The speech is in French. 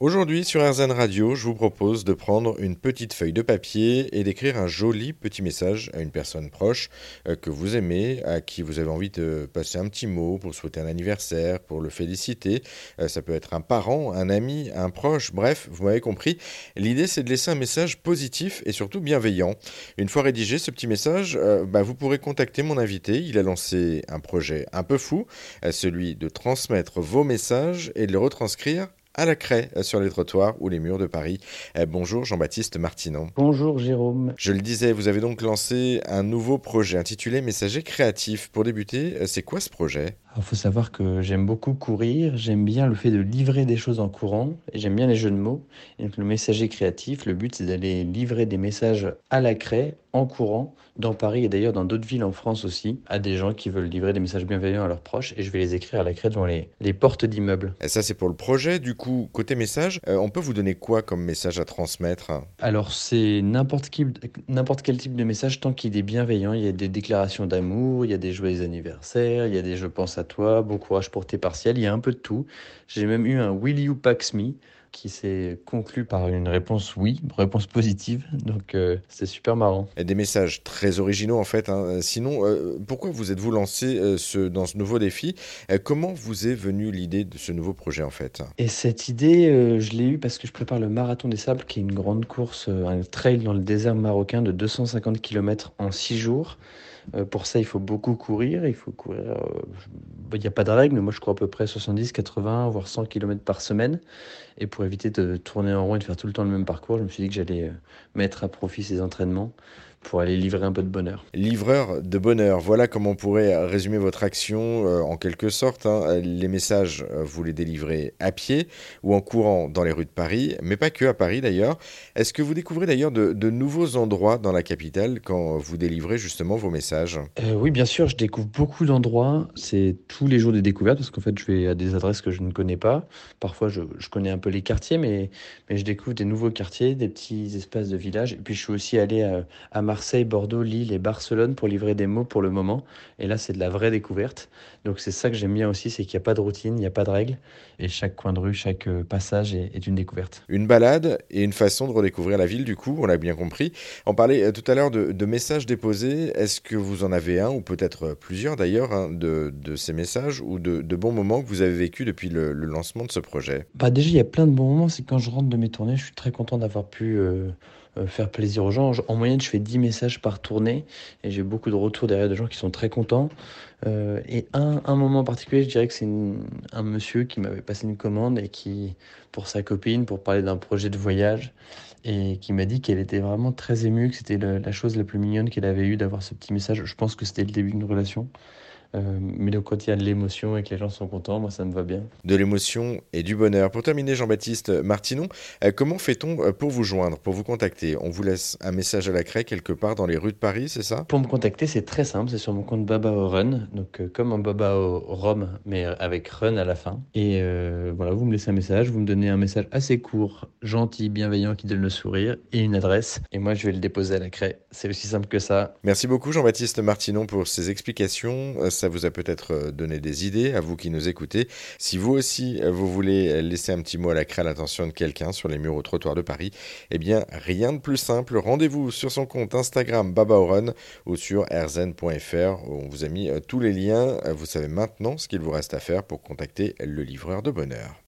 Aujourd'hui sur RZN Radio, je vous propose de prendre une petite feuille de papier et d'écrire un joli petit message à une personne proche euh, que vous aimez, à qui vous avez envie de passer un petit mot pour souhaiter un anniversaire, pour le féliciter. Euh, ça peut être un parent, un ami, un proche, bref, vous m'avez compris. L'idée c'est de laisser un message positif et surtout bienveillant. Une fois rédigé ce petit message, euh, bah, vous pourrez contacter mon invité. Il a lancé un projet un peu fou, celui de transmettre vos messages et de les retranscrire à la craie euh, sur les trottoirs ou les murs de Paris. Euh, bonjour Jean-Baptiste Martinon. Bonjour Jérôme. Je le disais, vous avez donc lancé un nouveau projet intitulé Messager créatif. Pour débuter, euh, c'est quoi ce projet? Il faut savoir que j'aime beaucoup courir, j'aime bien le fait de livrer des choses en courant, et j'aime bien les jeux de mots. Et donc le messager créatif, le but c'est d'aller livrer des messages à la craie, en courant, dans Paris et d'ailleurs dans d'autres villes en France aussi, à des gens qui veulent livrer des messages bienveillants à leurs proches, et je vais les écrire à la craie devant les, les portes d'immeubles. Et ça c'est pour le projet, du coup, côté message, euh, on peut vous donner quoi comme message à transmettre? Alors c'est n'importe quel type de message tant qu'il est bienveillant, il y a des déclarations d'amour, il y a des joyeux anniversaires, il y a des je pense à toi, bon courage pour tes partiels, il y a un peu de tout. J'ai même eu un Will You Pax Me qui s'est conclu par une réponse oui, réponse positive. Donc euh, c'est super marrant. Et des messages très originaux en fait. Hein. Sinon, euh, pourquoi vous êtes-vous lancé euh, ce, dans ce nouveau défi? Comment vous est venue l'idée de ce nouveau projet en fait? Et cette idée, je l'ai eue parce que je prépare le Marathon des Sables, qui est une grande course, un trail dans le désert marocain de 250 km en 6 jours. pour ça, il faut beaucoup courir. Il faut courir il n'y a pas de règle, mais moi je cours à peu près 70, 80, voire 100 km par semaine. Et pour éviter de tourner en rond et de faire tout le temps le même parcours, je me suis dit que j'allais euh, mettre à profit ces entraînements pour aller livrer un peu de bonheur. Livreur de bonheur, voilà comment on pourrait résumer votre action euh, en quelque sorte. Hein. Les messages, euh, vous les délivrez à pied ou en courant dans les rues de Paris, mais pas que à Paris d'ailleurs. Est-ce que vous découvrez d'ailleurs de, nouveaux endroits dans la capitale quand vous délivrez justement vos messages? Euh, Oui, bien sûr, je découvre beaucoup d'endroits. C'est tous les jours des découvertes parce qu'en fait, je vais à des adresses que je ne connais pas. Parfois, je, je connais un peu les quartiers, mais, mais je découvre des nouveaux quartiers, des petits espaces de village. Et puis, je suis aussi allé à, à Marseille, Bordeaux, Lille et Barcelone pour livrer des mots pour le moment. Et là, c'est de la vraie découverte. Donc c'est ça que j'aime bien aussi, c'est qu'il n'y a pas de routine, il n'y a pas de règles. Et chaque coin de rue, chaque euh, passage est, une découverte. Une balade et une façon de redécouvrir la ville, du coup, on l'a bien compris. On parlait euh, tout à l'heure de, messages déposés. Est-ce que vous en avez un, ou peut-être euh, plusieurs d'ailleurs, hein, de, ces messages ou de, bons moments que vous avez vécu depuis le, lancement de ce projet? Bah Déjà, il y a plein de bons moments. C'est quand je rentre de mes tournées, je suis très content d'avoir pu... Euh, faire plaisir aux gens. En moyenne, je fais 10 messages par tournée et j'ai beaucoup de retours derrière de gens qui sont très contents. Euh, et un, un, moment particulier, je dirais que c'est un monsieur qui m'avait passé une commande et qui, pour sa copine, pour parler d'un projet de voyage, et qui m'a dit qu'elle était vraiment très émue, que c'était la chose la plus mignonne qu'elle avait eue d'avoir ce petit message. Je pense que c'était le début d'une relation. Euh, mais donc quand il y a de l'émotion et que les gens sont contents, moi ça me va bien. De l'émotion et du bonheur. Pour terminer, Jean-Baptiste Martinon, euh, comment fait-on euh, pour vous joindre, pour vous contacter? On vous laisse un message à la craie quelque part dans les rues de Paris, c'est ça? Pour me contacter, c'est très simple, c'est sur mon compte Baba Run, donc comme un Baba Rome, mais avec Run à la fin. Et voilà, vous me laissez un message, vous me donnez un message assez court, gentil, bienveillant, qui donne le sourire, et une adresse, et moi je vais le déposer à la craie. C'est aussi simple que ça. Merci beaucoup Jean-Baptiste Martinon pour ces explications ça vous a peut-être euh, donné des idées à vous qui nous écoutez. Si vous aussi, euh, vous voulez laisser un petit mot à la craie à l'attention de quelqu'un sur les murs au trottoir de Paris, eh bien, rien de plus simple. Rendez-vous sur son compte Instagram babaoron ou sur rzn.fr. On vous a mis euh, tous les liens. Vous savez maintenant ce qu'il vous reste à faire pour contacter le livreur de bonheur.